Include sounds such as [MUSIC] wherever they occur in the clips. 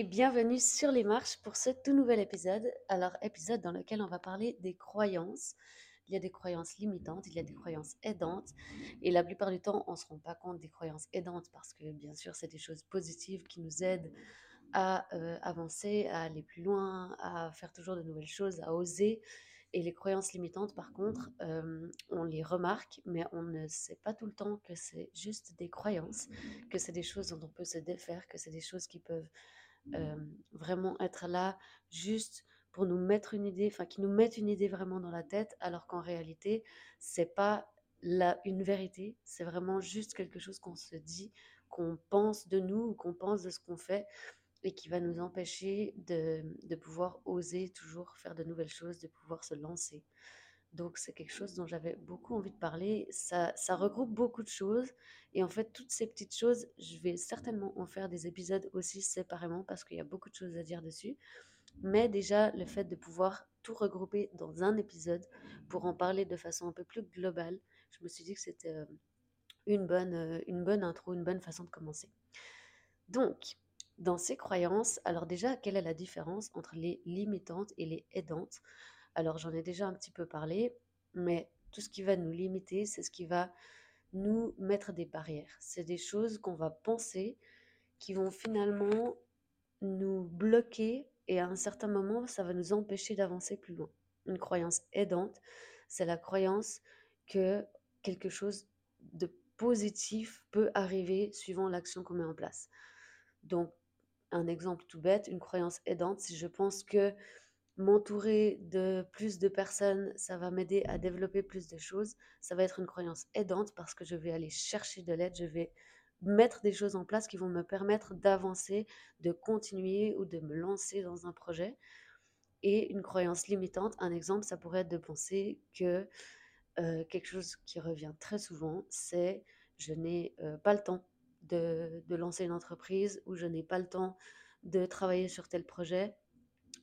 et bienvenue sur les marches pour ce tout nouvel épisode. Alors, épisode dans lequel on va parler des croyances. Il y a des croyances limitantes, il y a des croyances aidantes, et la plupart du temps, on ne se rend pas compte des croyances aidantes parce que, bien sûr, c'est des choses positives qui nous aident à euh, avancer, à aller plus loin, à faire toujours de nouvelles choses, à oser. Et les croyances limitantes, par contre, euh, on les remarque, mais on ne sait pas tout le temps que c'est juste des croyances, que c'est des choses dont on peut se défaire, que c'est des choses qui peuvent vraiment être là juste pour nous mettre une idée, enfin qui nous mettent une idée vraiment dans la tête, alors qu'en réalité, c'est pas la, une vérité, c'est vraiment juste quelque chose qu'on se dit, qu'on pense de nous ou qu'on pense de ce qu'on fait et qui va nous empêcher de, de pouvoir oser toujours faire de nouvelles choses, de pouvoir se lancer. Donc c'est quelque chose dont j'avais beaucoup envie de parler. Ça, regroupe beaucoup de choses. Et en fait, toutes ces petites choses, je vais certainement en faire des épisodes aussi séparément parce qu'il y a beaucoup de choses à dire dessus. Mais déjà, le fait de pouvoir tout regrouper dans un épisode pour en parler de façon un peu plus globale, je me suis dit que c'était euh, une bonne, euh, une bonne intro, une bonne façon de commencer. Donc, dans ces croyances, alors déjà, quelle est la différence entre les limitantes et les aidantes? Alors j'en ai déjà un petit peu parlé, mais tout ce qui va nous limiter, c'est ce qui va nous mettre des barrières. C'est des choses qu'on va penser qui vont finalement nous bloquer et à un certain moment, ça va nous empêcher d'avancer plus loin. Une croyance aidante, c'est la croyance que quelque chose de positif peut arriver suivant l'action qu'on met en place. Donc, un exemple tout bête, une croyance aidante, si je pense que m'entourer de plus de personnes, ça va m'aider à développer plus de choses. Ça va être une croyance aidante parce que je vais aller chercher de l'aide, je vais mettre des choses en place qui vont me permettre d'avancer, de continuer ou de me lancer dans un projet. Et une croyance limitante, un exemple, ça pourrait être de penser que euh, quelque chose qui revient très souvent, c'est je n'ai euh, pas le temps de, de lancer une entreprise ou je n'ai pas le temps de travailler sur tel projet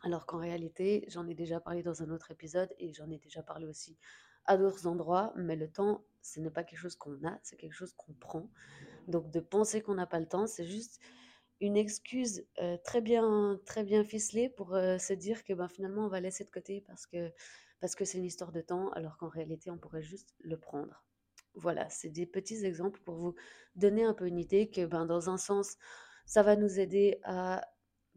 alors qu'en réalité, j'en ai déjà parlé dans un autre épisode et j'en ai déjà parlé aussi à d'autres endroits, mais le temps, ce n'est pas quelque chose qu'on a, c'est quelque chose qu'on prend. Donc de penser qu'on n'a pas le temps, c'est juste une excuse euh, très bien très bien ficelée pour euh, se dire que ben, finalement on va laisser de côté parce que parce que c'est une histoire de temps, alors qu'en réalité on pourrait juste le prendre. Voilà, c'est des petits exemples pour vous donner un peu une idée que ben, dans un sens, ça va nous aider à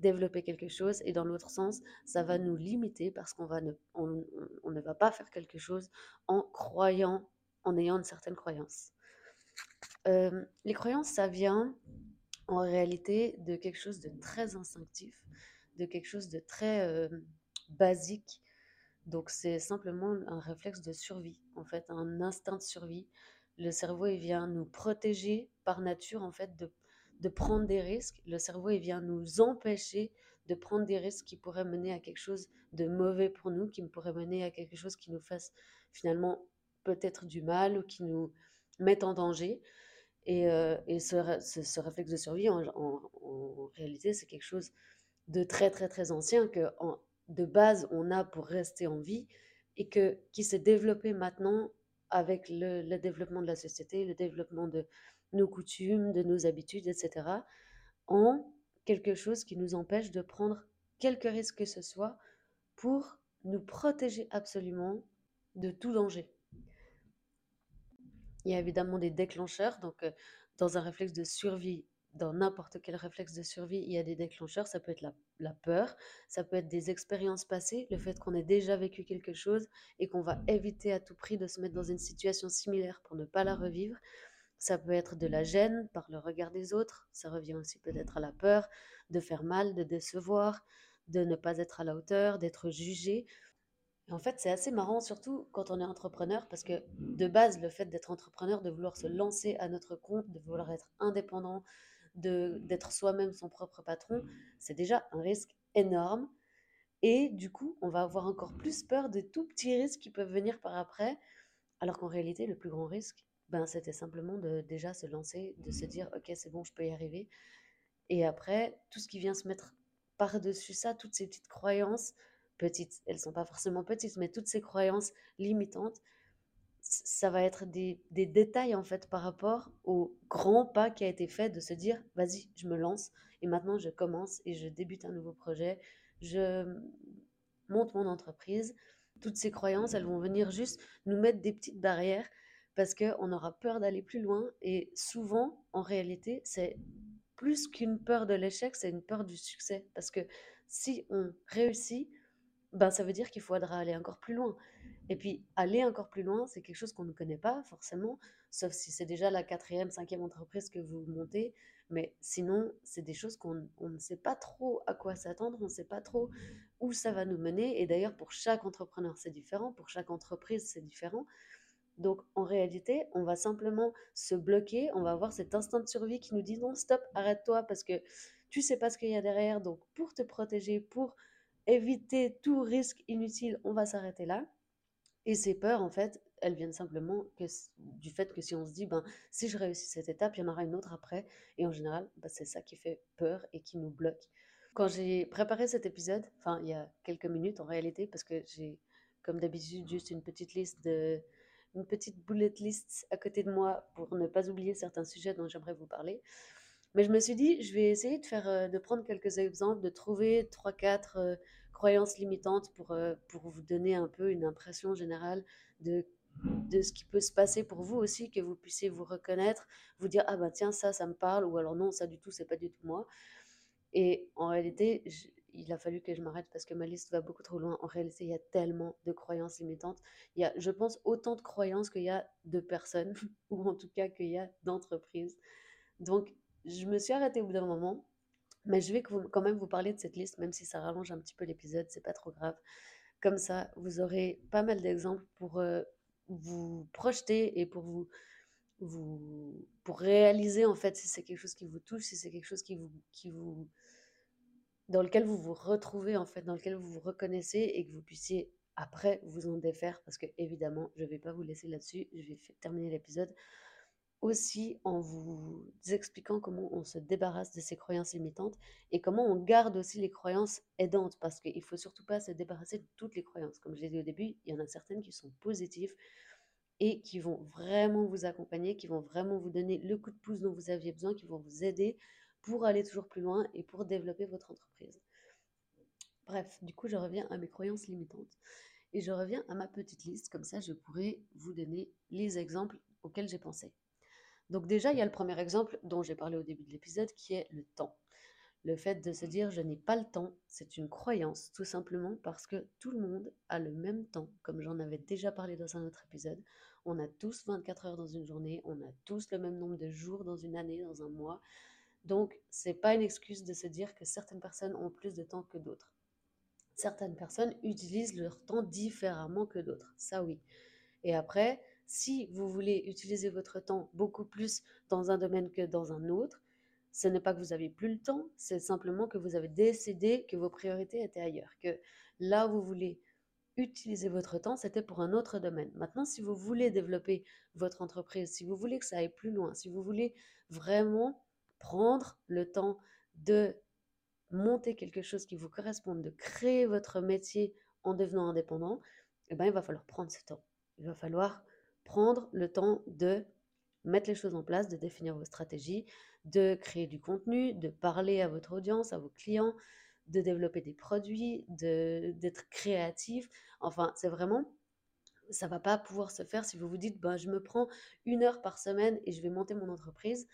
développer quelque chose et dans l'autre sens, ça va nous limiter parce qu'on va ne, on, ne va pas faire quelque chose en croyant, en ayant une certaine croyance. Euh, les croyances, ça vient en réalité de quelque chose de très instinctif, de quelque chose de très euh, basique. Donc c'est simplement un réflexe de survie, en fait, un instinct de survie. Le cerveau, il vient nous protéger par nature, en fait, de de prendre des risques. Le cerveau, il vient nous empêcher de prendre des risques qui pourraient mener à quelque chose de mauvais pour nous, qui pourrait mener à quelque chose qui nous fasse finalement peut-être du mal ou qui nous mette en danger. Et, euh, ce, réflexe de survie, en, réalité, c'est quelque chose de très, très, très ancien que de base, on a pour rester en vie et que, qui s'est développé maintenant avec le développement de la société, le développement de, nos coutumes, de nos habitudes, etc., en quelque chose qui nous empêche de prendre quelque risque que ce soit pour nous protéger absolument de tout danger. Il y a évidemment des déclencheurs, donc euh, dans un réflexe de survie, dans n'importe quel réflexe de survie, il y a des déclencheurs. Ça peut être la, peur, ça peut être des expériences passées, le fait qu'on ait déjà vécu quelque chose et qu'on va éviter à tout prix de se mettre dans une situation similaire pour ne pas la revivre. Ça peut être de la gêne par le regard des autres, ça revient aussi peut-être à la peur de faire mal, de décevoir, de ne pas être à la hauteur, d'être jugé. en fait, c'est assez marrant, surtout quand on est entrepreneur, parce que de base, le fait d'être entrepreneur, de vouloir se lancer à notre compte, de vouloir être indépendant, d'être soi-même son propre patron, c'est déjà un risque énorme. Et du coup, on va avoir encore plus peur de tout petits risques qui peuvent venir par après, alors qu'en réalité, le plus grand risque, ben, c'était simplement de déjà se lancer, de se dire ok c'est bon, je peux y arriver. Et après, tout ce qui vient se mettre par-dessus ça, toutes ces petites croyances, petites, elles sont pas forcément petites, mais toutes ces croyances limitantes, ça va être des, détails en fait par rapport au grand pas qui a été fait de se dire vas-y, je me lance et maintenant je commence et je débute un nouveau projet, je monte mon entreprise. Toutes ces croyances, elles vont venir juste nous mettre des petites barrières parce qu'on aura peur d'aller plus loin et souvent, en réalité, c'est plus qu'une peur de l'échec, c'est une peur du succès parce que si on réussit, ben, ça veut dire qu'il faudra aller encore plus loin. Et puis, aller encore plus loin, c'est quelque chose qu'on ne connaît pas forcément, sauf si c'est déjà la quatrième, cinquième entreprise que vous montez. Mais sinon, c'est des choses qu'on ne sait pas trop à quoi s'attendre, on ne sait pas trop où ça va nous mener. Et d'ailleurs, pour chaque entrepreneur, c'est différent, pour chaque entreprise, c'est différent. Donc, en réalité, on va simplement se bloquer, on va avoir cet instinct de survie qui nous dit non, stop, arrête-toi parce que tu sais pas ce qu'il y a derrière. Donc, pour te protéger, pour éviter tout risque inutile, on va s'arrêter là. Et ces peurs, en fait, elles viennent simplement du fait que si on se dit, ben, si je réussis cette étape, il y en aura une autre après. Et en général, ben, c'est ça qui fait peur et qui nous bloque. Quand j'ai préparé cet épisode, enfin, il y a quelques minutes en réalité, parce que j'ai, comme d'habitude, juste une petite liste de, une petite bullet list à côté de moi pour ne pas oublier certains sujets dont j'aimerais vous parler. Mais je me suis dit, je vais essayer de faire, euh, de prendre quelques exemples, de trouver trois, quatre euh, croyances limitantes pour, euh, pour vous donner un peu une impression générale de, de ce qui peut se passer pour vous aussi, que vous puissiez vous reconnaître, vous dire ah bah tiens ça, ça me parle, ou alors non ça du tout, c'est pas du tout moi. Et en réalité, il a fallu que je m'arrête parce que ma liste va beaucoup trop loin. En réalité, il y a tellement de croyances limitantes. Il y a, je pense, autant de croyances qu'il y a de personnes, [LAUGHS] ou en tout cas qu'il y a d'entreprises. Donc, je me suis arrêtée au bout d'un moment, mais je vais quand même vous parler de cette liste, même si ça rallonge un petit peu l'épisode, c'est pas trop grave. Comme ça, vous aurez pas mal d'exemples pour euh, vous projeter et pour vous, vous pour réaliser en fait si c'est quelque chose qui vous touche, si c'est quelque chose qui vous, qui vous dans lequel vous vous retrouvez en fait, dans lequel vous vous reconnaissez et que vous puissiez après vous en défaire parce que évidemment, je ne vais pas vous laisser là-dessus, je vais terminer l'épisode aussi en vous expliquant comment on se débarrasse de ces croyances limitantes et comment on garde aussi les croyances aidantes parce qu'il ne faut surtout pas se débarrasser de toutes les croyances. Comme je l'ai dit au début, il y en a certaines qui sont positives et qui vont vraiment vous accompagner, qui vont vraiment vous donner le coup de pouce dont vous aviez besoin, qui vont vous aider pour aller toujours plus loin et pour développer votre entreprise. Bref, du coup, je reviens à mes croyances limitantes et je reviens à ma petite liste, comme ça je pourrais vous donner les exemples auxquels j'ai pensé. Donc déjà, il y a le premier exemple dont j'ai parlé au début de l'épisode qui est le temps. Le fait de se dire je n'ai pas le temps, c'est une croyance tout simplement parce que tout le monde a le même temps, comme j'en avais déjà parlé dans un autre épisode. On a tous 24 heures dans une journée, on a tous le même nombre de jours dans une année, dans un mois. Donc, c'est pas une excuse de se dire que certaines personnes ont plus de temps que d'autres. Certaines personnes utilisent leur temps différemment que d'autres, ça oui. Et après, si vous voulez utiliser votre temps beaucoup plus dans un domaine que dans un autre, ce n'est pas que vous avez plus le temps, c'est simplement que vous avez décidé que vos priorités étaient ailleurs, que là où vous voulez utiliser votre temps, c'était pour un autre domaine. Maintenant, si vous voulez développer votre entreprise, si vous voulez que ça aille plus loin, si vous voulez vraiment prendre le temps de monter quelque chose qui vous corresponde, de créer votre métier en devenant indépendant, eh ben, il va falloir prendre ce temps. Il va falloir prendre le temps de mettre les choses en place, de définir vos stratégies, de créer du contenu, de parler à votre audience, à vos clients, de développer des produits, d'être créatif. Enfin, c'est vraiment, ça va pas pouvoir se faire si vous vous dites, ben, je me prends une heure par semaine et je vais monter mon entreprise.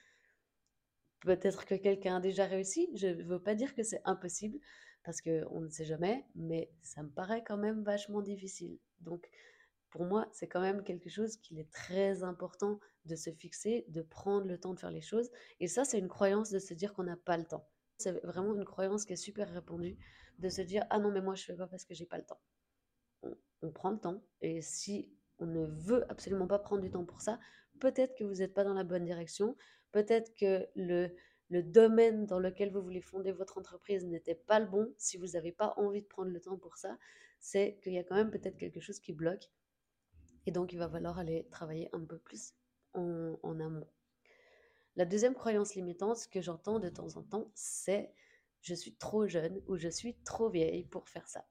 Peut-être que quelqu'un a déjà réussi. Je ne veux pas dire que c'est impossible parce qu'on ne sait jamais, mais ça me paraît quand même vachement difficile. Donc, pour moi, c'est quand même quelque chose qu'il est très important de se fixer, de prendre le temps de faire les choses. Et ça, c'est une croyance de se dire qu'on n'a pas le temps. C'est vraiment une croyance qui est super répandue de se dire ah non mais moi je fais pas parce que j'ai pas le temps. On, on, prend le temps et si on ne veut absolument pas prendre du temps pour ça, peut-être que vous n'êtes pas dans la bonne direction, peut-être que le, le domaine dans lequel vous voulez fonder votre entreprise n'était pas le bon, si vous n'avez pas envie de prendre le temps pour ça, c'est qu'il y a quand même peut-être quelque chose qui bloque. Et donc, il va falloir aller travailler un peu plus en, amont. La deuxième croyance limitante que j'entends de temps en temps, c'est je suis trop jeune ou je suis trop vieille pour faire ça.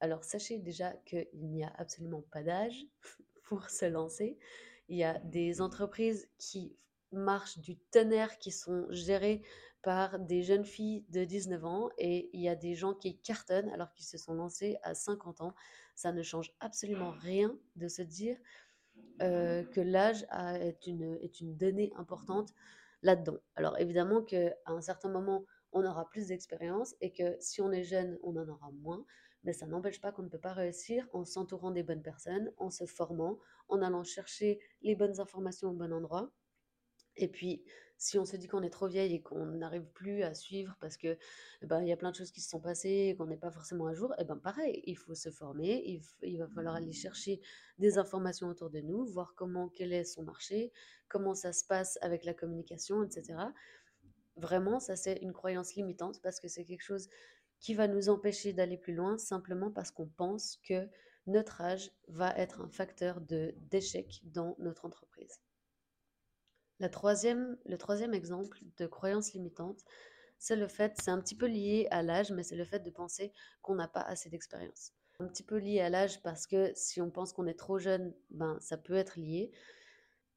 Alors sachez déjà qu'il n'y a absolument pas d'âge [LAUGHS] pour se lancer. Il y a des entreprises qui marchent du tonnerre, qui sont gérées par des jeunes filles de 19 ans et il y a des gens qui cartonnent alors qu'ils se sont lancés à 50 ans. Ça ne change absolument rien de se dire euh, que l'âge est une, est une donnée importante là-dedans. Alors évidemment qu'à un certain moment, on aura plus d'expérience et que si on est jeune, on en aura moins, mais ça n'empêche pas qu'on ne peut pas réussir en s'entourant des bonnes personnes, en se formant, en allant chercher les bonnes informations au bon endroit. Et puis, si on se dit qu'on est trop vieille et qu'on n'arrive plus à suivre parce que eh ben, y a plein de choses qui se sont passées et qu'on n'est pas forcément à jour, et eh ben pareil, il faut se former, il, va falloir aller chercher des informations autour de nous, voir comment quel est son marché, comment ça se passe avec la communication, etc. Vraiment, ça c'est une croyance limitante parce que c'est quelque chose qui va nous empêcher d'aller plus loin simplement parce qu'on pense que notre âge va être un facteur d'échec dans notre entreprise. La troisième, le troisième exemple de croyance limitante, c'est le fait, c'est un petit peu lié à l'âge, mais c'est le fait de penser qu'on n'a pas assez d'expérience. Un petit peu lié à l'âge parce que si on pense qu'on est trop jeune, ben ça peut être lié.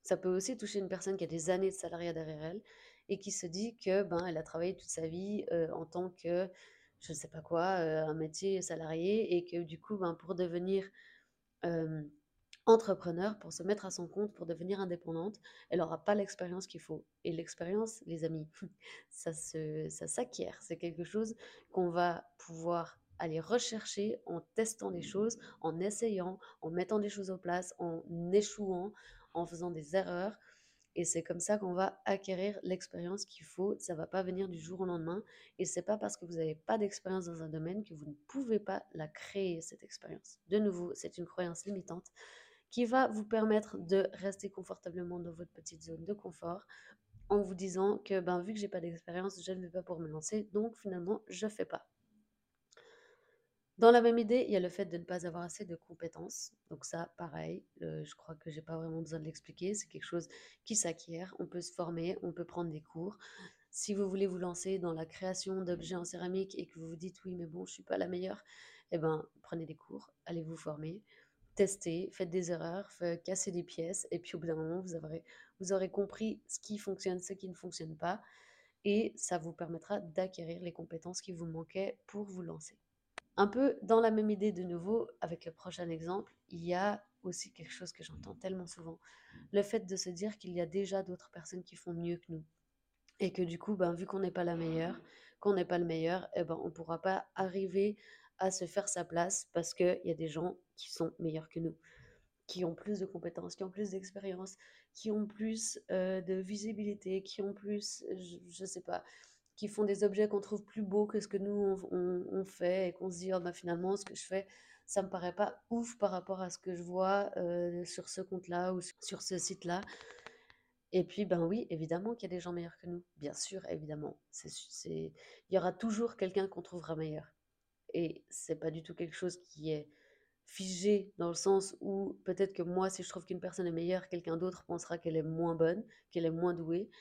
Ça peut aussi toucher une personne qui a des années de salariat derrière elle et qui se dit que ben elle a travaillé toute sa vie euh, en tant que je ne sais pas quoi, euh, un métier salarié et que du coup ben pour devenir euh, entrepreneur, pour se mettre à son compte, pour devenir indépendante, elle n'aura pas l'expérience qu'il faut. Et l'expérience, les amis, [LAUGHS] ça, se, ça s'acquiert. C'est quelque chose qu'on va pouvoir aller rechercher en testant des choses, en essayant, en mettant des choses en place, en échouant, en faisant des erreurs. Et c'est comme ça qu'on va acquérir l'expérience qu'il faut. Ça va pas venir du jour au lendemain. Et c'est pas parce que vous n'avez pas d'expérience dans un domaine que vous ne pouvez pas la créer, cette expérience. De nouveau, c'est une croyance limitante qui va vous permettre de rester confortablement dans votre petite zone de confort en vous disant que ben, vu que j'ai pas d'expérience, je ne vais pas pouvoir me lancer, donc finalement, je fais pas. Dans la même idée, il y a le fait de ne pas avoir assez de compétences. Donc ça, pareil, je crois que j'ai pas vraiment besoin de l'expliquer. C'est quelque chose qui s'acquiert. On peut se former, on peut prendre des cours. Si vous voulez vous lancer dans la création d'objets en céramique et que vous vous dites oui, mais bon, je suis pas la meilleure, eh ben prenez des cours, allez vous former testez, faites des erreurs, cassez des pièces, et puis au bout d'un moment, vous aurez, compris ce qui fonctionne, ce qui ne fonctionne pas, et ça vous permettra d'acquérir les compétences qui vous manquaient pour vous lancer. Un peu dans la même idée de nouveau, avec le prochain exemple, il y a aussi quelque chose que j'entends tellement souvent, le fait de se dire qu'il y a déjà d'autres personnes qui font mieux que nous. Et que du coup, ben, vu qu'on n'est pas la meilleure, qu'on n'est pas le meilleur, eh ben, on ne pourra pas arriver à se faire sa place parce qu'il y a des gens qui sont meilleurs que nous, qui ont plus de compétences, qui ont plus d'expérience, qui ont plus euh, de visibilité, qui ont plus, je, ne sais pas, qui font des objets qu'on trouve plus beaux que ce que nous on, fait et qu'on se dit oh, bah, finalement ce que je fais ça me paraît pas ouf par rapport à ce que je vois euh, sur ce compte-là ou sur ce site-là. Et puis, ben oui, évidemment qu'il y a des gens meilleurs que nous. Bien sûr, évidemment. Il y aura toujours quelqu'un qu'on trouvera meilleur. Et c'est pas du tout quelque chose qui est figé dans le sens où peut-être que moi, si je trouve qu'une personne est meilleure, quelqu'un d'autre pensera qu'elle est moins bonne, qu'elle est moins douée.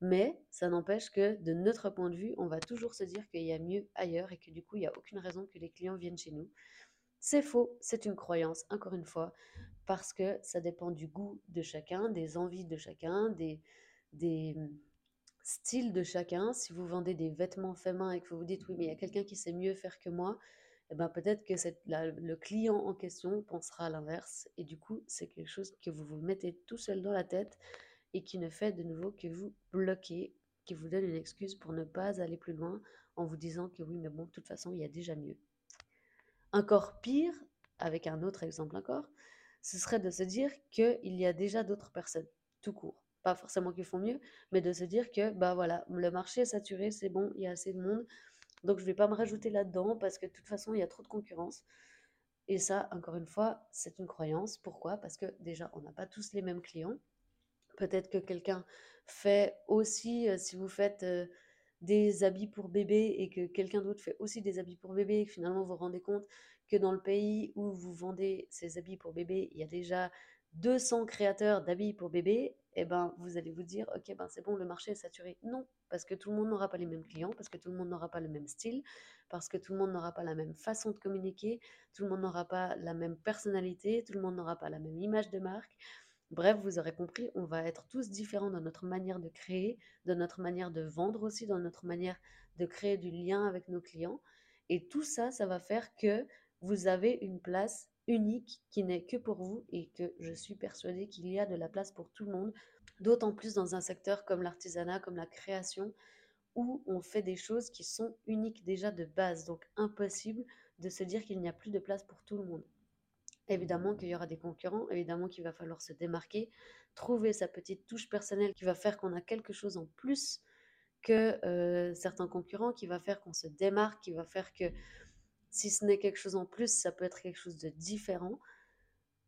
Mais ça n'empêche que de notre point de vue, on va toujours se dire qu'il y a mieux ailleurs et que du coup, il n'y a aucune raison que les clients viennent chez nous. C'est faux, c'est une croyance, encore une fois, parce que ça dépend du goût de chacun, des envies de chacun, des, des, style de chacun. Si vous vendez des vêtements faits main et que vous vous dites oui, mais il y a quelqu'un qui sait mieux faire que moi, eh ben peut-être que le client en question pensera à l'inverse. Et du coup, c'est quelque chose que vous vous mettez tout seul dans la tête et qui ne fait de nouveau que vous bloquer, qui vous donne une excuse pour ne pas aller plus loin en vous disant que oui, mais bon, de toute façon, il y a déjà mieux. Encore pire, avec un autre exemple encore, ce serait de se dire qu'il y a déjà d'autres personnes, tout court pas forcément qu'ils font mieux, mais de se dire que bah voilà, le marché est saturé, c'est bon, il y a assez de monde, donc je vais pas me rajouter là-dedans parce que de toute façon il y a trop de concurrence. Et ça, encore une fois, c'est une croyance. Pourquoi? Parce que déjà, on n'a pas tous les mêmes clients. Peut-être que quelqu'un fait aussi, euh, si vous faites euh, des habits pour bébé et que quelqu'un d'autre fait aussi des habits pour bébé finalement vous vous rendez compte que dans le pays où vous vendez ces habits pour bébé, il y a déjà 200 créateurs d'habits pour bébé, eh ben, vous allez vous dire, ok, ben, c'est bon, le marché est saturé. Non, parce que tout le monde n'aura pas les mêmes clients, parce que tout le monde n'aura pas le même style, parce que tout le monde n'aura pas la même façon de communiquer, tout le monde n'aura pas la même personnalité, tout le monde n'aura pas la même image de marque. Bref, vous aurez compris, on va être tous différents dans notre manière de créer, dans notre manière de vendre aussi, dans notre manière de créer du lien avec nos clients. Et tout ça, ça va faire que vous avez une place unique qui n'est que pour vous et que je suis persuadée qu'il y a de la place pour tout le monde, d'autant plus dans un secteur comme l'artisanat, comme la création, où on fait des choses qui sont uniques déjà de base, donc impossible de se dire qu'il n'y a plus de place pour tout le monde. Évidemment qu'il y aura des concurrents, évidemment qu'il va falloir se démarquer, trouver sa petite touche personnelle qui va faire qu'on a quelque chose en plus que euh, certains concurrents, qui va faire qu'on se démarque, qui va faire que si ce n'est quelque chose en plus, ça peut être quelque chose de différent,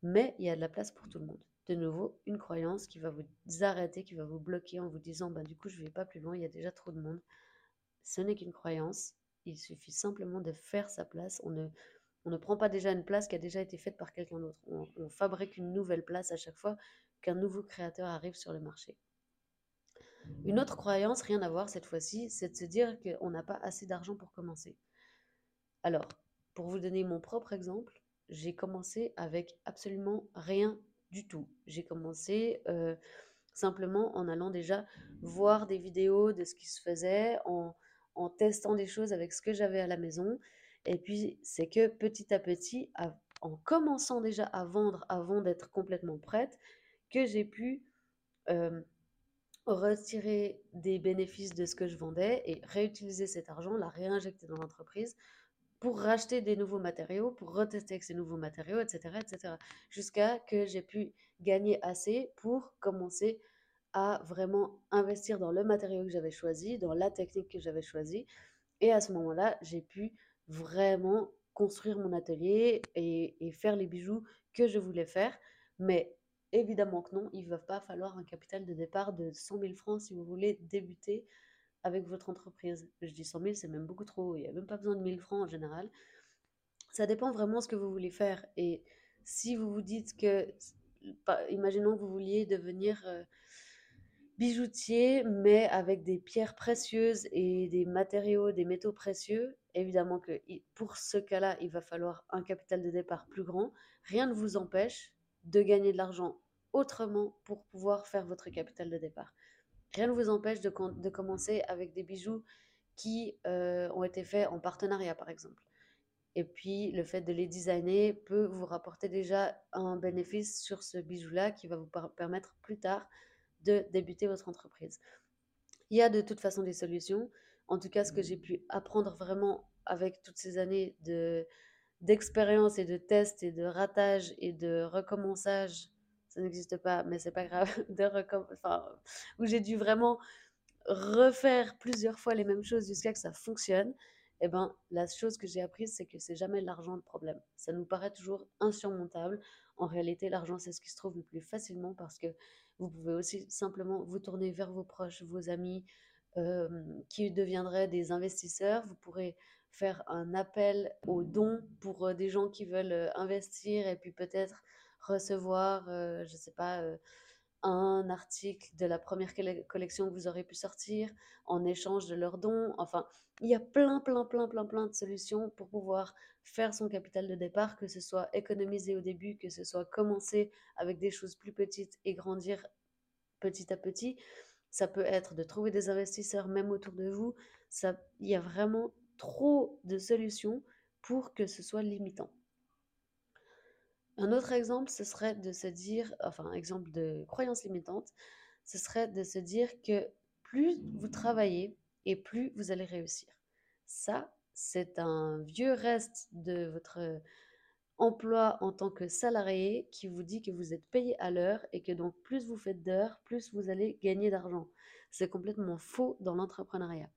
mais il y a de la place pour tout le monde. De nouveau, une croyance qui va vous arrêter, qui va vous bloquer en vous disant bah, du coup, je ne vais pas plus loin, il y a déjà trop de monde. Ce n'est qu'une croyance. Il suffit simplement de faire sa place. On ne, prend pas déjà une place qui a déjà été faite par quelqu'un d'autre. On fabrique une nouvelle place à chaque fois qu'un nouveau créateur arrive sur le marché. Une autre croyance, rien à voir cette fois-ci, c'est de se dire qu'on n'a pas assez d'argent pour commencer. Alors, pour vous donner mon propre exemple, j'ai commencé avec absolument rien du tout. J'ai commencé euh, simplement en allant déjà voir des vidéos de ce qui se faisait, en, testant des choses avec ce que j'avais à la maison. Et puis, c'est que petit à petit, en commençant déjà à vendre avant d'être complètement prête, que j'ai pu euh, retirer des bénéfices de ce que je vendais et réutiliser cet argent, la réinjecter dans l'entreprise pour racheter des nouveaux matériaux, pour retester avec ces nouveaux matériaux, etc., etc. Jusqu'à que j'ai pu gagner assez pour commencer à vraiment investir dans le matériau que j'avais choisi, dans la technique que j'avais choisie. Et à ce moment-là, j'ai pu vraiment construire mon atelier et, et, faire les bijoux que je voulais faire. Mais évidemment que non, il ne va pas falloir un capital de départ de 100 000 francs si vous voulez débuter avec votre entreprise. Je dis 100 000, c'est même beaucoup trop. Il n'y a même pas besoin de 1000 francs en général. Ça dépend vraiment de ce que vous voulez faire. Et si vous vous dites que, imaginons que vous vouliez devenir euh, bijoutier, mais avec des pierres précieuses et des matériaux, des métaux précieux, évidemment que pour ce cas-là, il va falloir un capital de départ plus grand. Rien ne vous empêche de gagner de l'argent autrement pour pouvoir faire votre capital de départ. Rien ne vous empêche de, commencer avec des bijoux qui euh, ont été faits en partenariat, par exemple. Et puis, le fait de les designer peut vous rapporter déjà un bénéfice sur ce bijou-là qui va vous permettre plus tard de débuter votre entreprise. Il y a de toute façon des solutions. En tout cas, ce que j'ai pu apprendre vraiment avec toutes ces années de, d'expérience et de tests et de ratage et de recommençage, ça n'existe pas, mais c'est pas grave, [LAUGHS] de enfin, où j'ai dû vraiment refaire plusieurs fois les mêmes choses jusqu'à que ça fonctionne, eh ben, la chose que j'ai apprise, c'est que c'est jamais l'argent le problème. Ça nous paraît toujours insurmontable. En réalité, l'argent, c'est ce qui se trouve le plus facilement parce que vous pouvez aussi simplement vous tourner vers vos proches, vos amis, euh, qui deviendraient des investisseurs. Vous pourrez faire un appel aux dons pour euh, des gens qui veulent euh, investir et puis peut-être recevoir, euh, je ne sais pas, un article de la première collection que vous aurez pu sortir en échange de leurs dons. Enfin, il y a plein, plein, plein, plein, plein de solutions pour pouvoir faire son capital de départ, que ce soit économiser au début, que ce soit commencer avec des choses plus petites et grandir petit à petit. Ça peut être de trouver des investisseurs même autour de vous. Il y a vraiment trop de solutions pour que ce soit limitant. Un autre exemple, ce serait de se dire, enfin, exemple de croyance limitante, ce serait de se dire que plus vous travaillez et plus vous allez réussir. Ça, c'est un vieux reste de votre emploi en tant que salarié qui vous dit que vous êtes payé à l'heure et que donc plus vous faites d'heures, plus vous allez gagner d'argent. C'est complètement faux dans l'entrepreneuriat.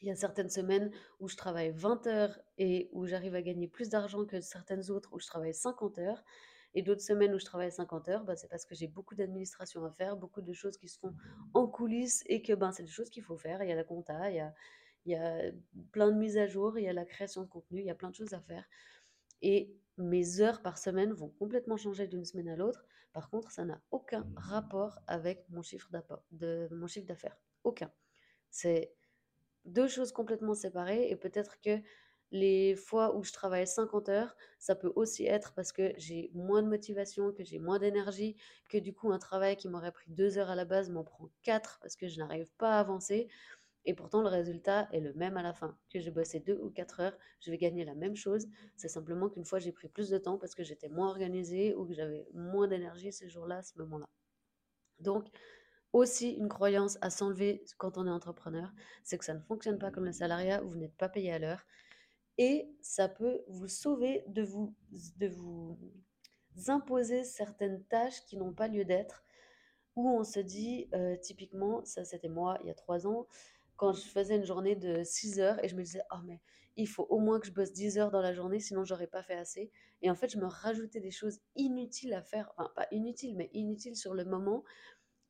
Il y a certaines semaines où je travaille 20 heures et où j'arrive à gagner plus d'argent que certaines autres où je travaille 50 heures. Et d'autres semaines où je travaille 50 heures, bah, c'est parce que j'ai beaucoup d'administration à faire, beaucoup de choses qui se font en coulisses et que ben, c'est des choses qu'il faut faire. Il y a la compta, il y a, il y a plein de mises à jour, il y a la création de contenu, il y a plein de choses à faire. Et mes heures par semaine vont complètement changer d'une semaine à l'autre. Par contre, ça n'a aucun rapport avec mon chiffre d'affaires. Aucun. C'est deux choses complètement séparées et peut-être que Les fois où je travaille 50 heures, ça peut aussi être parce que j'ai moins de motivation, que j'ai moins d'énergie, que du coup un travail qui m'aurait pris 2 heures à la base m'en prend 4 parce que je n'arrive pas à avancer. Et pourtant, le résultat est le même à la fin. Que j'ai bossé 2 ou 4 heures, je vais gagner la même chose. C'est simplement qu'une fois, j'ai pris plus de temps parce que j'étais moins organisée ou que j'avais moins d'énergie ce jour-là, ce moment-là. Donc, aussi une croyance à s'enlever quand on est entrepreneur, c'est que ça ne fonctionne pas comme le salariat, vous n'êtes pas payé à l'heure. Et ça peut vous sauver de vous, de vous imposer certaines tâches qui n'ont pas lieu d'être, où on se dit, euh, typiquement, ça c'était moi il y a trois ans, quand je faisais une journée de 6 heures et je me disais, oh mais il faut au moins que je bosse 10 heures dans la journée, sinon j'aurais pas fait assez. Et en fait, je me rajoutais des choses inutiles à faire, enfin pas inutiles, mais inutiles sur le moment.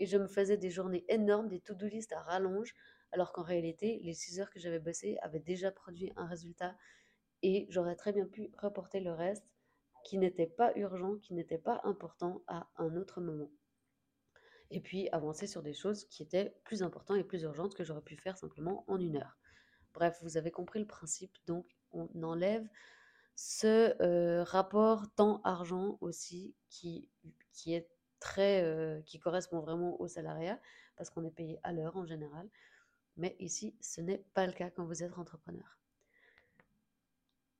Et je me faisais des journées énormes, des to-do list à rallonge, alors qu'en réalité, les 6 heures que j'avais bossées avaient déjà produit un résultat et j'aurais très bien pu reporter le reste qui n'était pas urgent, qui n'était pas important à un autre moment. Et puis avancer sur des choses qui étaient plus importantes et plus urgentes que j'aurais pu faire simplement en une heure. Bref, vous avez compris le principe, donc on enlève ce euh, rapport temps-argent aussi qui, qui est très, euh, qui correspond vraiment au salariat parce qu'on est payé à l'heure en général. Mais ici, ce n'est pas le cas quand vous êtes entrepreneur.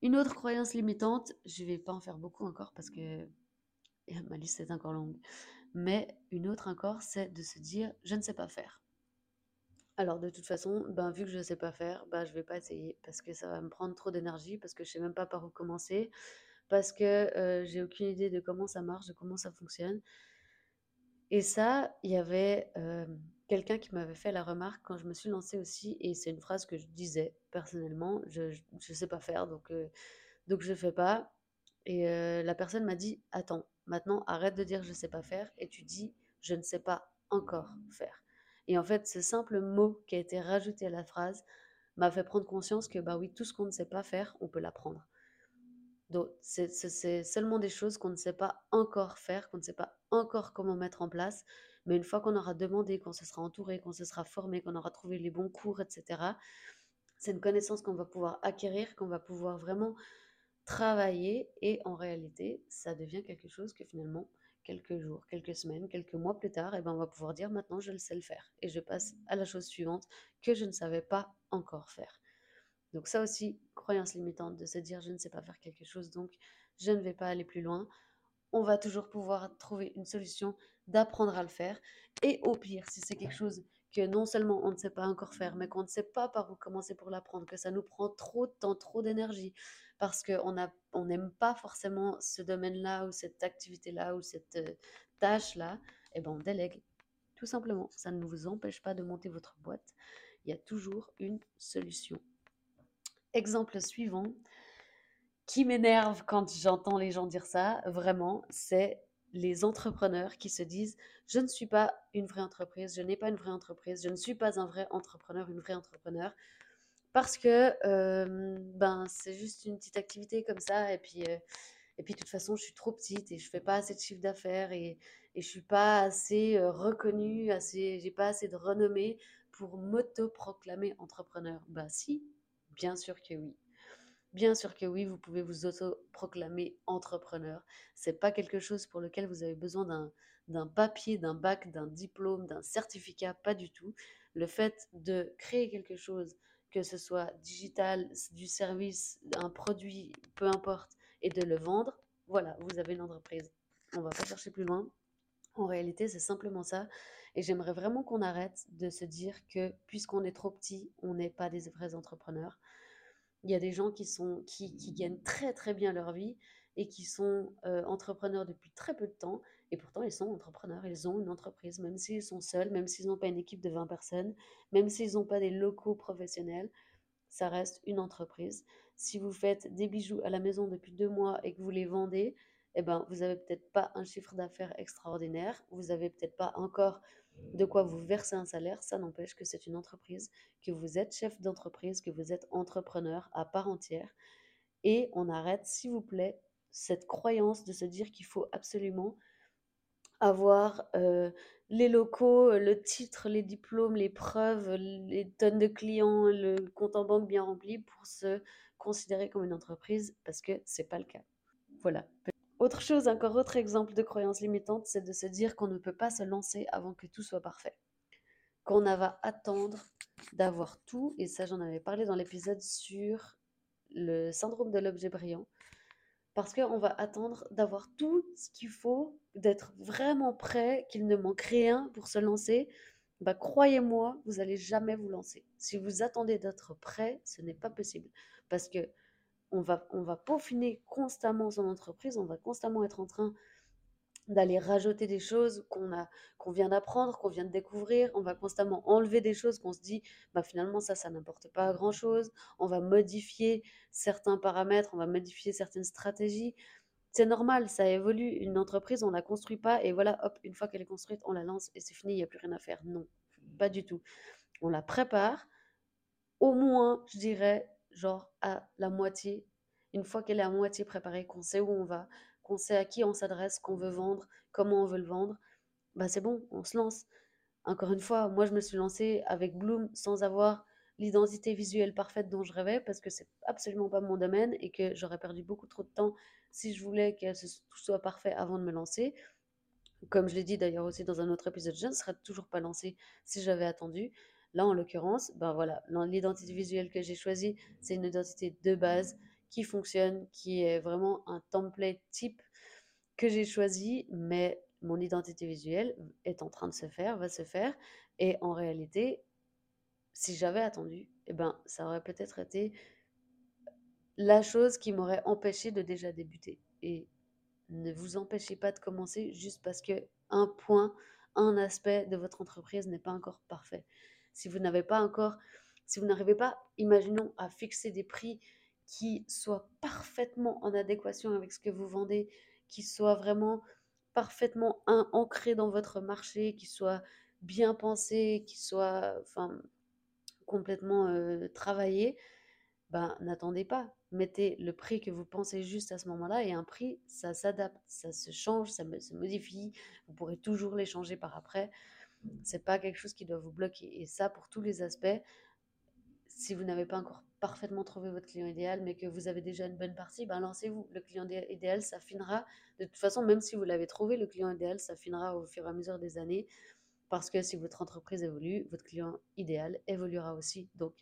Une autre croyance limitante, je ne vais pas en faire beaucoup encore parce que [LAUGHS] ma liste est encore longue. Mais une autre encore, c'est de se dire je ne sais pas faire. Alors de toute façon, ben, vu que je ne sais pas faire, ben, je ne vais pas essayer parce que ça va me prendre trop d'énergie, parce que je ne sais même pas par où commencer, parce que euh, j'ai aucune idée de comment ça marche, de comment ça fonctionne. Et ça, il y avait quelqu'un qui m'avait fait la remarque quand je me suis lancée aussi, et c'est une phrase que je disais personnellement, je ne sais pas faire, donc, donc je ne fais pas. Et la personne m'a dit, attends, maintenant arrête de dire je ne sais pas faire, et tu dis je ne sais pas encore faire. Et en fait, ce simple mot qui a été rajouté à la phrase m'a fait prendre conscience que bah oui, tout ce qu'on ne sait pas faire, on peut l'apprendre. Donc, c'est seulement des choses qu'on ne sait pas encore faire, qu'on ne sait pas encore comment mettre en place, mais une fois qu'on aura demandé, qu'on se sera entouré, qu'on se sera formé, qu'on aura trouvé les bons cours, etc., c'est une connaissance qu'on va pouvoir acquérir, qu'on va pouvoir vraiment travailler. Et en réalité, ça devient quelque chose que finalement, quelques jours, quelques semaines, quelques mois plus tard, et eh ben, on va pouvoir dire maintenant, je le sais le faire. Et je passe à la chose suivante que je ne savais pas encore faire. Donc ça aussi, croyance limitante de se dire je ne sais pas faire quelque chose, donc je ne vais pas aller plus loin. On va toujours pouvoir trouver une solution d'apprendre à le faire. Et au pire, si c'est quelque chose que non seulement on ne sait pas encore faire, mais qu'on ne sait pas par où commencer pour l'apprendre, que ça nous prend trop de temps, trop d'énergie, parce qu'on on n'aime pas forcément ce domaine-là ou cette activité-là ou cette euh, tâche-là, eh ben on délègue. Tout simplement, ça ne vous empêche pas de monter votre boîte. Il y a toujours une solution. Exemple suivant, qui m'énerve quand j'entends les gens dire ça, vraiment, c'est les entrepreneurs qui se disent je ne suis pas une vraie entreprise, je n'ai pas une vraie entreprise, je ne suis pas un vrai entrepreneur, une vraie entrepreneur, parce que ben c'est juste une petite activité comme ça, et puis et puis de toute façon je suis trop petite et je fais pas assez de chiffre d'affaires et et je suis pas assez reconnue, assez, j'ai pas assez de renommée pour m'auto-proclamer entrepreneur. Ben si, bien sûr que oui. Bien sûr que oui, vous pouvez vous auto-proclamer entrepreneur. C'est pas quelque chose pour lequel vous avez besoin d'un papier, d'un bac, d'un diplôme, d'un certificat, pas du tout. Le fait de créer quelque chose, que ce soit digital, du service, un produit, peu importe, et de le vendre, voilà, vous avez une entreprise. On va pas chercher plus loin. En réalité, c'est simplement ça. Et j'aimerais vraiment qu'on arrête de se dire que puisqu'on est trop petit, on n'est pas des vrais entrepreneurs. Il y a des gens qui, sont, qui, gagnent très très bien leur vie et qui sont euh, entrepreneurs depuis très peu de temps. Et pourtant, ils sont entrepreneurs, ils ont une entreprise, même s'ils sont seuls, même s'ils n'ont pas une équipe de 20 personnes, même s'ils n'ont pas des locaux professionnels, ça reste une entreprise. Si vous faites des bijoux à la maison depuis deux mois et que vous les vendez, eh ben, vous n'avez peut-être pas un chiffre d'affaires extraordinaire, vous n'avez peut-être pas encore de quoi vous verser un salaire, ça n'empêche que c'est une entreprise, que vous êtes chef d'entreprise, que vous êtes entrepreneur à part entière. Et on arrête, s'il vous plaît, cette croyance de se dire qu'il faut absolument avoir euh, les locaux, le titre, les diplômes, les preuves, les tonnes de clients, le compte en banque bien rempli pour se considérer comme une entreprise parce que c'est pas le cas. Voilà. Autre chose, encore autre exemple de croyance limitante, c'est de se dire qu'on ne peut pas se lancer avant que tout soit parfait. Qu'on va attendre d'avoir tout, et ça j'en avais parlé dans l'épisode sur le syndrome de l'objet brillant, parce qu'on va attendre d'avoir tout ce qu'il faut, d'être vraiment prêt, qu'il ne manque rien pour se lancer. Bah, croyez-moi, vous n'allez jamais vous lancer. Si vous attendez d'être prêt, ce n'est pas possible. Parce que on va, on va peaufiner constamment son entreprise, on va constamment être en train d'aller rajouter des choses qu'on vient d'apprendre, qu'on vient de découvrir, on va constamment enlever des choses qu'on se dit bah finalement ça ça n'apporte pas grand-chose, on va modifier certains paramètres, on va modifier certaines stratégies. C'est normal, ça évolue. Une entreprise, on la construit pas et voilà, hop, une fois qu'elle est construite, on la lance et c'est fini, il n'y a plus rien à faire. Non, pas du tout. On la prépare au moins, je dirais, genre à la moitié. Une fois qu'elle est à moitié préparée, qu'on sait où on va, qu'on sait à qui on s'adresse, qu'on veut vendre, comment on veut le vendre, bah c'est bon, on se lance. Encore une fois, moi je me suis lancée avec Bloom sans avoir l'identité visuelle parfaite dont je rêvais parce que c'est absolument pas mon domaine et que j'aurais perdu beaucoup trop de temps si je voulais que tout soit parfait avant de me lancer. Comme je l'ai dit d'ailleurs aussi dans un autre épisode, je ne serais toujours pas lancée si j'avais attendu. Là, en l'occurrence, ben voilà, l'identité visuelle que j'ai choisie, c'est une identité de base qui fonctionne, qui est vraiment un template type que j'ai choisi, mais mon identité visuelle est en train de se faire, va se faire. Et en réalité, si j'avais attendu, eh ben, ça aurait peut-être été la chose qui m'aurait empêché de déjà débuter. Et ne vous empêchez pas de commencer juste parce que un point, un aspect de votre entreprise n'est pas encore parfait. Si vous n'avez pas encore, si vous n'arrivez pas, imaginons, à fixer des prix qui soient parfaitement en adéquation avec ce que vous vendez, qui soient vraiment parfaitement ancrés dans votre marché, qui soient bien pensés, qui soient enfin, complètement euh, travaillés, ben, n'attendez pas. Mettez le prix que vous pensez juste à ce moment-là et un prix, ça s'adapte, ça se change, ça se modifie. Vous pourrez toujours les changer par après. C'est pas quelque chose qui doit vous bloquer. Et ça, pour tous les aspects, si vous n'avez pas encore parfaitement trouvé votre client idéal, mais que vous avez déjà une bonne partie, ben lancez-vous. Le client idéal s'affinera. De toute façon, même si vous l'avez trouvé, le client idéal s'affinera au fur et à mesure des années. Parce que si votre entreprise évolue, votre client idéal évoluera aussi. Donc,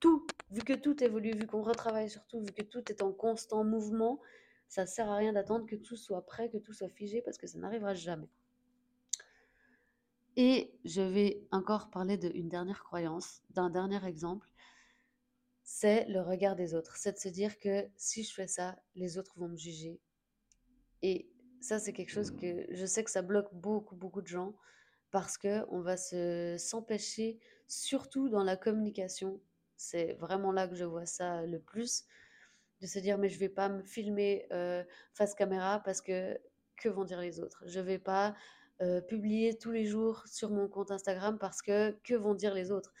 tout, vu que tout évolue, vu qu'on retravaille sur tout, vu que tout est en constant mouvement, ça ne sert à rien d'attendre que tout soit prêt, que tout soit figé, parce que ça n'arrivera jamais. Et je vais encore parler d'une dernière croyance, d'un dernier exemple. C'est le regard des autres. C'est de se dire que si je fais ça, les autres vont me juger. Et ça, c'est quelque chose que je sais que ça bloque beaucoup, beaucoup de gens parce qu'on va se s'empêcher, surtout dans la communication, c'est vraiment là que je vois ça le plus, de se dire mais je vais pas me filmer euh, face caméra parce que que vont dire les autres Je vais pas euh, publier tous les jours sur mon compte Instagram parce que que vont dire les autres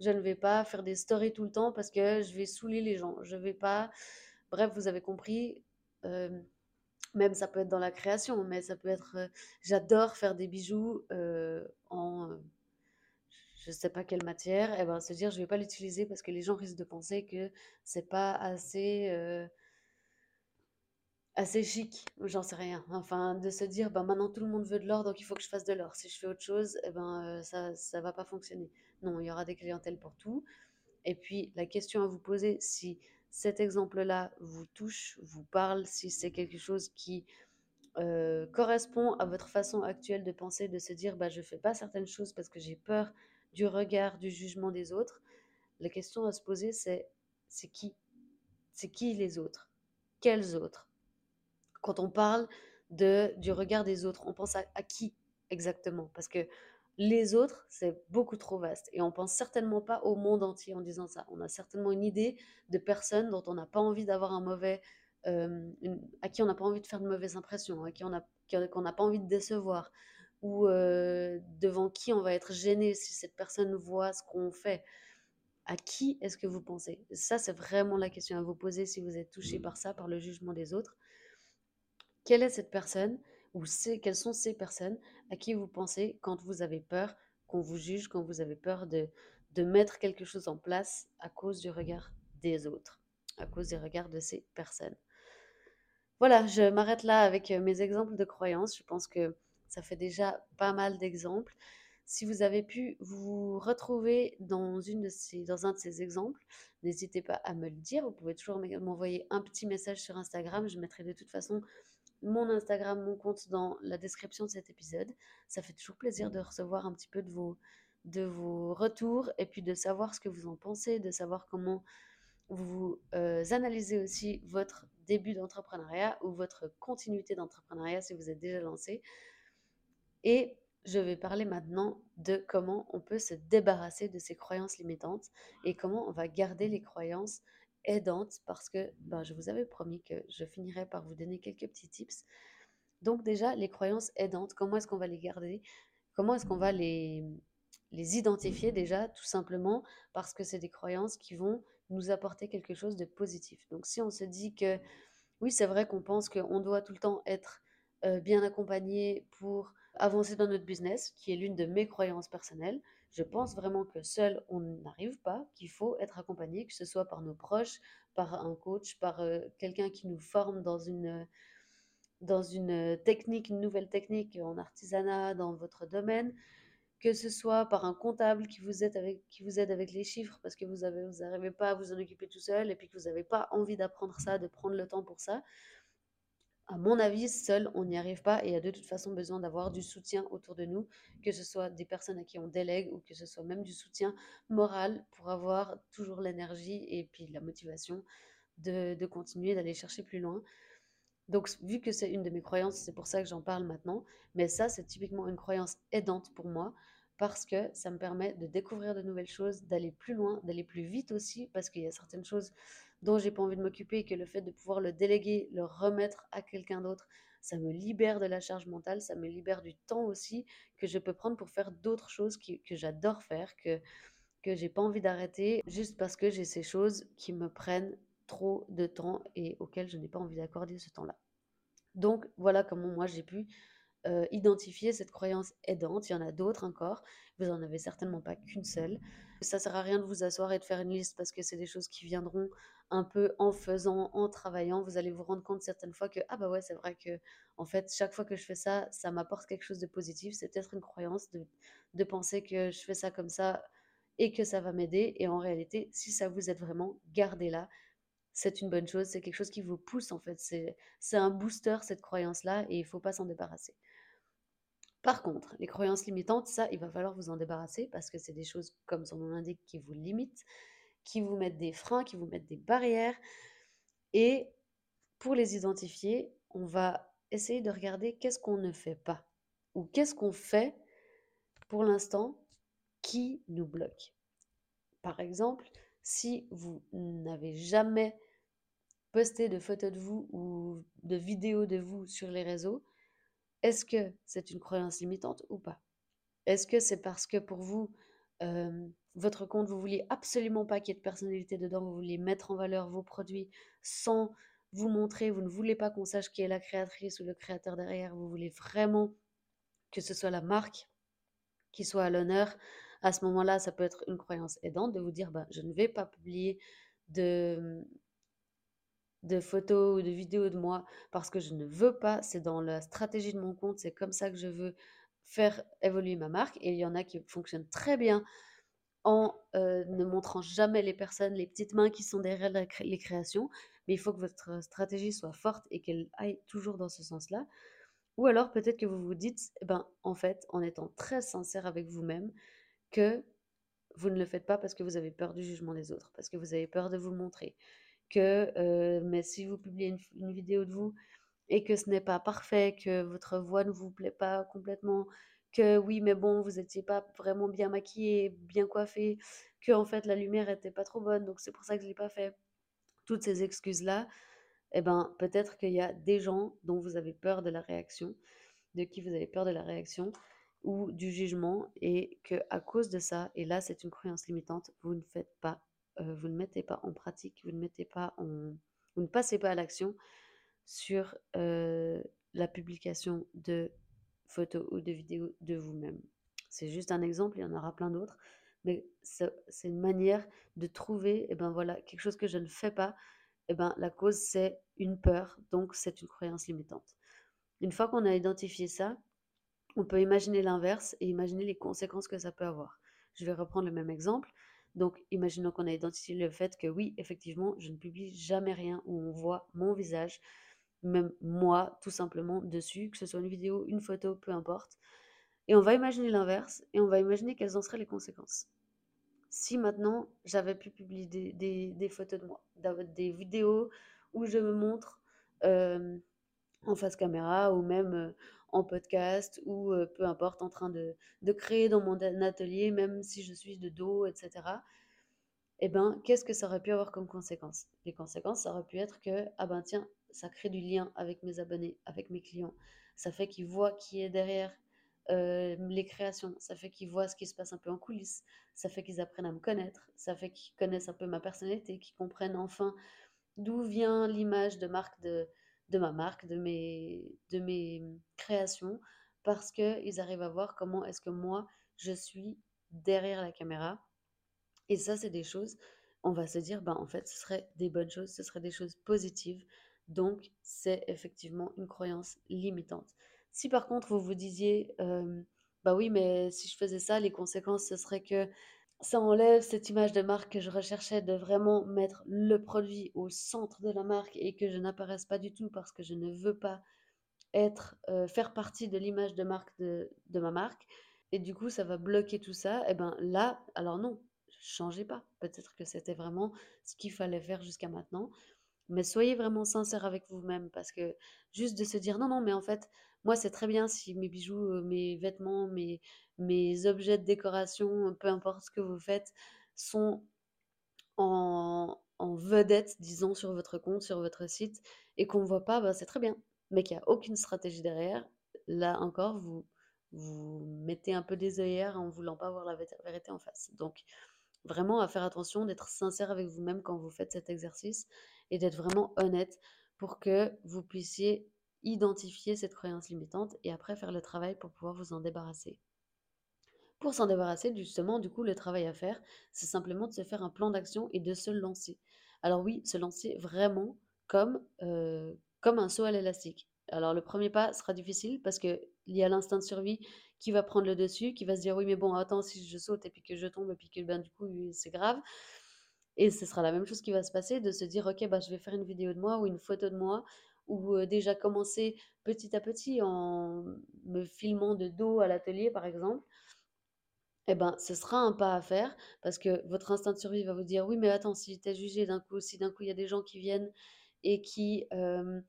Je ne vais pas faire des stories tout le temps parce que je vais saouler les gens. Je vais pas. Bref, vous avez compris. Euh, même ça peut être dans la création, mais ça peut être. J'adore faire des bijoux en je sais pas quelle matière, et eh ben se dire je vais pas l'utiliser parce que les gens risquent de penser que c'est pas assez euh, assez chic, j'en sais rien. Enfin, de se dire ben maintenant tout le monde veut de l'or donc il faut que je fasse de l'or. Si je fais autre chose, eh ben euh, ça ça va pas fonctionner. Non, il y aura des clientèles pour tout. Et puis la question à vous poser si cet exemple-là vous touche, vous parle, si c'est quelque chose qui euh, correspond à votre façon actuelle de penser, de se dire bah, je fais pas certaines choses parce que j'ai peur du regard, du jugement des autres, la question à se poser, c'est c'est qui? C'est qui les autres? Quels autres? Quand on parle de, du regard des autres, on pense à, à qui exactement? Parce que les autres, c'est beaucoup trop vaste. Et on pense certainement pas au monde entier en disant ça. On a certainement une idée de personnes dont on n'a pas envie d'avoir un mauvais... Euh, à qui on n'a pas envie de faire de mauvaises impressions, à qui on qu'on n'a pas envie de décevoir ou devant qui on va être gêné si cette personne voit ce qu'on fait. À qui est-ce que vous pensez? Ça, c'est vraiment la question à vous poser si vous êtes touché par ça, par le jugement des autres. Quelle est cette personne ou quelles sont ces personnes à qui vous pensez quand vous avez peur qu'on vous juge, quand vous avez peur de, de mettre quelque chose en place à cause du regard des autres à cause des regards de ces personnes? Voilà, je m'arrête là avec mes exemples de croyances. Je pense que ça fait déjà pas mal d'exemples. Si vous avez pu vous retrouver dans, une de ces, dans un de ces exemples, n'hésitez pas à me le dire. Vous pouvez toujours m'envoyer un petit message sur Instagram. Je mettrai de toute façon mon Instagram, mon compte dans la description de cet épisode. Ça fait toujours plaisir de recevoir un petit peu de vos, de vos retours et puis de savoir ce que vous en pensez, de savoir comment vous euh, analysez aussi votre début d'entrepreneuriat ou votre continuité d'entrepreneuriat si vous êtes déjà lancé. Et je vais parler maintenant de comment on peut se débarrasser de ces croyances limitantes et comment on va garder les croyances aidantes parce que ben, je vous avais promis que je finirais par vous donner quelques petits tips. Donc déjà, les croyances aidantes, comment est-ce qu'on va les garder? Comment est-ce qu'on va les, les identifier déjà tout simplement parce que c'est des croyances qui vont nous apporter quelque chose de positif. Donc si on se dit que oui, c'est vrai qu'on pense qu'on doit tout le temps être euh, bien accompagné pour avancer dans notre business, qui est l'une de mes croyances personnelles. Je pense vraiment que seul, on n'arrive pas, qu'il faut être accompagné, que ce soit par nos proches, par un coach, par euh, quelqu'un qui nous forme dans une, dans une technique, une nouvelle technique en artisanat, dans votre domaine, que ce soit par un comptable qui vous aide avec, qui vous aide avec les chiffres parce que vous n'arrivez vous pas à vous en occuper tout seul et puis que vous n'avez pas envie d'apprendre ça, de prendre le temps pour ça. À mon avis, seul, on n'y arrive pas et il y a de toute façon besoin d'avoir du soutien autour de nous, que ce soit des personnes à qui on délègue ou que ce soit même du soutien moral pour avoir toujours l'énergie et puis la motivation de, de continuer, d'aller chercher plus loin. Donc, vu que c'est une de mes croyances, c'est pour ça que j'en parle maintenant. Mais ça, c'est typiquement une croyance aidante pour moi parce que ça me permet de découvrir de nouvelles choses, d'aller plus loin, d'aller plus vite aussi, parce qu'il y a certaines choses dont j'ai pas envie de m'occuper et que le fait de pouvoir le déléguer, le remettre à quelqu'un d'autre, ça me libère de la charge mentale, ça me libère du temps aussi que je peux prendre pour faire d'autres choses que j'adore faire, que que j'ai pas envie d'arrêter juste parce que j'ai ces choses qui me prennent trop de temps et auquel je n'ai pas envie d'accorder ce temps-là. Donc voilà comment moi j'ai pu euh, identifier cette croyance aidante. Il y en a d'autres encore. Vous n'en avez certainement pas qu'une seule. Ça sert à rien de vous asseoir et de faire une liste parce que c'est des choses qui viendront un peu en faisant, en travaillant. Vous allez vous rendre compte certaines fois que ah bah ouais c'est vrai que en fait chaque fois que je fais ça, ça m'apporte quelque chose de positif. C'est peut-être une croyance de, de penser que je fais ça comme ça et que ça va m'aider. Et en réalité, si ça vous aide vraiment, gardez-la c'est une bonne chose, c'est quelque chose qui vous pousse en fait, c'est un booster cette croyance-là et il faut pas s'en débarrasser. Par contre, les croyances limitantes, ça, il va falloir vous en débarrasser parce que c'est des choses, comme son nom l'indique, qui vous limitent, qui vous mettent des freins, qui vous mettent des barrières. Et pour les identifier, on va essayer de regarder qu'est-ce qu'on ne fait pas ou qu'est-ce qu'on fait pour l'instant qui nous bloque. Par exemple, si vous n'avez jamais poster de photos de vous ou de vidéos de vous sur les réseaux, est-ce que c'est une croyance limitante ou pas? Est-ce que c'est parce que pour vous, votre compte, vous vouliez absolument pas qu'il y ait de personnalité dedans, vous vouliez mettre en valeur vos produits sans vous montrer, vous ne voulez pas qu'on sache qui est la créatrice ou le créateur derrière, vous voulez vraiment que ce soit la marque qui soit à l'honneur. À ce moment-là, ça peut être une croyance aidante de vous dire, bah, je ne vais pas publier de, de photos ou de vidéos de moi parce que je ne veux pas, c'est dans la stratégie de mon compte, c'est comme ça que je veux faire évoluer ma marque. Et il y en a qui fonctionnent très bien en euh, ne montrant jamais les personnes, les petites mains qui sont derrière les créations, mais il faut que votre stratégie soit forte et qu'elle aille toujours dans ce sens-là. Ou alors peut-être que vous vous dites, eh ben, en fait, en étant très sincère avec vous-même, que vous ne le faites pas parce que vous avez peur du jugement des autres, parce que vous avez peur de vous montrer, que mais si vous publiez une, vidéo de vous et que ce n'est pas parfait, que votre voix ne vous plaît pas complètement, que oui, mais bon, vous n'étiez pas vraiment bien maquillé, bien coiffé, que en fait la lumière était pas trop bonne, donc c'est pour ça que je l'ai pas fait. Toutes ces excuses-là, eh ben, peut-être qu'il y a des gens dont vous avez peur de la réaction, de qui vous avez peur de la réaction ou du jugement, et que à cause de ça, et là c'est une croyance limitante, vous ne faites pas euh, vous ne mettez pas en pratique, vous ne mettez pas en, vous ne passez pas à l'action sur euh, la publication de photos ou de vidéos de vous-même. C'est juste un exemple, il y en aura plein d'autres, mais c'est une manière de trouver, et eh ben voilà, quelque chose que je ne fais pas, eh ben, la cause, c'est une peur, donc c'est une croyance limitante. Une fois qu'on a identifié ça, on peut imaginer l'inverse et imaginer les conséquences que ça peut avoir. Je vais reprendre le même exemple. Donc, imaginons qu'on a identifié le fait que oui, effectivement, je ne publie jamais rien où on voit mon visage, même moi, tout simplement, dessus, que ce soit une vidéo, une photo, peu importe. Et on va imaginer l'inverse et on va imaginer quelles en seraient les conséquences. Si maintenant j'avais pu publier des, photos de moi, des vidéos où je me montre euh, en face caméra ou même euh, en podcast ou euh, peu importe, en train de, de créer dans mon atelier, même si je suis de dos, etc. Eh ben, qu'est-ce que ça aurait pu avoir comme conséquence? Les conséquences, ça aurait pu être que, ah ben tiens, ça crée du lien avec mes abonnés, avec mes clients. Ça fait qu'ils voient qui est derrière euh, les créations. Ça fait qu'ils voient ce qui se passe un peu en coulisses. Ça fait qu'ils apprennent à me connaître. Ça fait qu'ils connaissent un peu ma personnalité, qu'ils comprennent enfin d'où vient l'image de marque de, ma marque, de mes, de mes créations, parce qu'ils arrivent à voir comment est-ce que moi, je suis derrière la caméra. Et ça, c'est des choses, on va se dire, ben, en fait, ce serait des bonnes choses, ce serait des choses positives. Donc, c'est effectivement une croyance limitante. Si par contre, vous vous disiez, bah oui, mais si je faisais ça, les conséquences, ce serait que ça enlève cette image de marque que je recherchais de vraiment mettre le produit au centre de la marque et que je n'apparaisse pas du tout parce que je ne veux pas être, faire partie de l'image de marque de, de, ma marque. Et du coup, ça va bloquer tout ça. Et ben là, alors non, changez pas. Peut-être que c'était vraiment ce qu'il fallait faire jusqu'à maintenant. Mais soyez vraiment sincère avec vous-même parce que juste de se dire non, non, mais en fait, moi, c'est très bien si mes bijoux, euh, mes vêtements, mes, mes objets de décoration, peu importe ce que vous faites, sont en, en vedette, disons, sur votre compte, sur votre site, et qu'on ne voit pas, bah, c'est très bien. Mais qu'il n'y a aucune stratégie derrière, là encore, vous, vous mettez un peu des œillères en voulant pas voir la vérité en face. Donc, vraiment à faire attention, d'être sincère avec vous-même quand vous faites cet exercice et d'être vraiment honnête pour que vous puissiez identifier cette croyance limitante et après faire le travail pour pouvoir vous en débarrasser. Pour s'en débarrasser, justement, du coup, le travail à faire, c'est simplement de se faire un plan d'action et de se lancer. Alors oui, se lancer vraiment comme, euh, comme un saut à l'élastique. Alors le premier pas sera difficile parce qu'il y a l'instinct de survie qui va prendre le dessus, qui va se dire oui mais bon attends si je saute et puis que je tombe et puis que ben, du coup c'est grave. Et ce sera la même chose qui va se passer, de se dire ok bah, je vais faire une vidéo de moi ou une photo de moi ou euh, déjà commencer petit à petit en me filmant de dos à l'atelier par exemple. Eh ben, ce sera un pas à faire parce que votre instinct de survie va vous dire oui mais attends si tu es jugé d'un coup, si d'un coup il y a des gens qui viennent et qui, euh,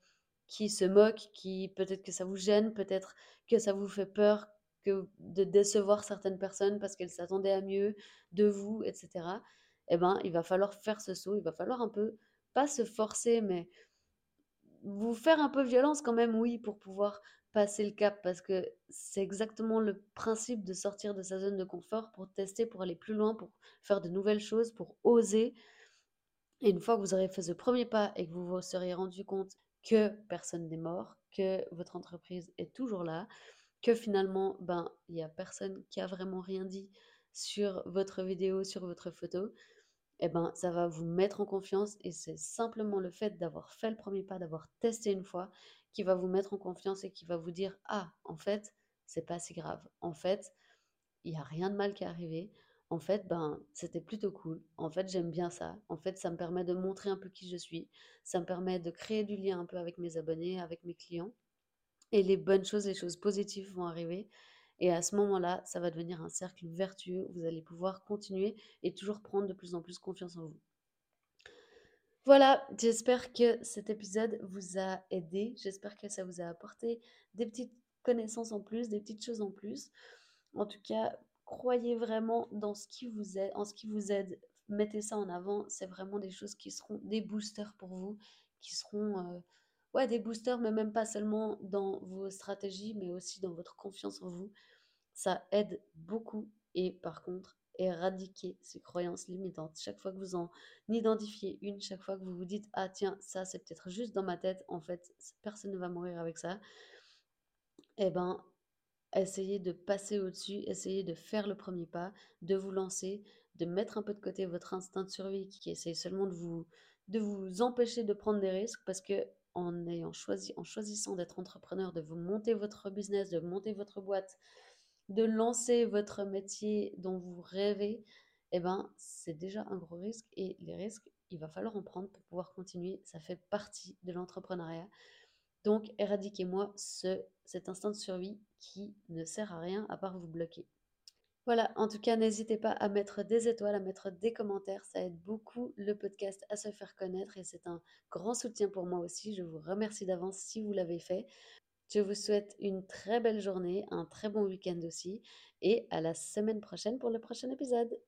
qui se moquent, qui peut-être que ça vous gêne, peut-être que ça vous fait peur que de décevoir certaines personnes parce qu'elles s'attendaient à mieux de vous, etc. Eh ben, il va falloir faire ce saut, il va falloir un peu, pas se forcer, mais vous faire un peu violence quand même, oui, pour pouvoir passer le cap, parce que c'est exactement le principe de sortir de sa zone de confort pour tester, pour aller plus loin, pour faire de nouvelles choses, pour oser. Et une fois que vous aurez fait ce premier pas et que vous vous serez rendu compte que personne n'est mort, que votre entreprise est toujours là, que finalement, ben, il n'y a personne qui a vraiment rien dit sur votre vidéo, sur votre photo, eh ben, ça va vous mettre en confiance et c'est simplement le fait d'avoir fait le premier pas, d'avoir testé une fois, qui va vous mettre en confiance et qui va vous dire ah, en fait, c'est pas si grave. En fait, il n'y a rien de mal qui est arrivé. En fait, ben, c'était plutôt cool. En fait, j'aime bien ça. En fait, ça me permet de montrer un peu qui je suis. Ça me permet de créer du lien un peu avec mes abonnés, avec mes clients. Et les bonnes choses, les choses positives vont arriver. Et à ce moment-là, ça va devenir un cercle vertueux. Vous allez pouvoir continuer et toujours prendre de plus en plus confiance en vous. Voilà, j'espère que cet épisode vous a aidé. J'espère que ça vous a apporté des petites connaissances en plus, des petites choses en plus. En tout cas, croyez vraiment dans ce qui vous aide, en ce qui vous aide. Mettez ça en avant. C'est vraiment des choses qui seront des boosters pour vous, qui seront euh, ouais, des boosters, mais même pas seulement dans vos stratégies, mais aussi dans votre confiance en vous. Ça aide beaucoup. Et par contre, éradiquer ces croyances limitantes. Chaque fois que vous en identifiez une, chaque fois que vous vous dites Ah, tiens, ça c'est peut-être juste dans ma tête, en fait, personne ne va mourir avec ça, eh ben, essayez de passer au-dessus, essayez de faire le premier pas, de vous lancer, de mettre un peu de côté votre instinct de survie qui essaye seulement de vous, de vous empêcher de prendre des risques parce que en ayant choisi, en choisissant d'être entrepreneur, de vous monter votre business, de monter votre boîte, de lancer votre métier dont vous rêvez, eh ben, c'est déjà un gros risque et les risques, il va falloir en prendre pour pouvoir continuer. Ça fait partie de l'entrepreneuriat. Donc, éradiquez-moi ce, cet instinct de survie qui ne sert à rien à part vous bloquer. Voilà, en tout cas, n'hésitez pas à mettre des étoiles, à mettre des commentaires. Ça aide beaucoup le podcast à se faire connaître et c'est un grand soutien pour moi aussi. Je vous remercie d'avance si vous l'avez fait. Je vous souhaite une très belle journée, un très bon week-end aussi et à la semaine prochaine pour le prochain épisode.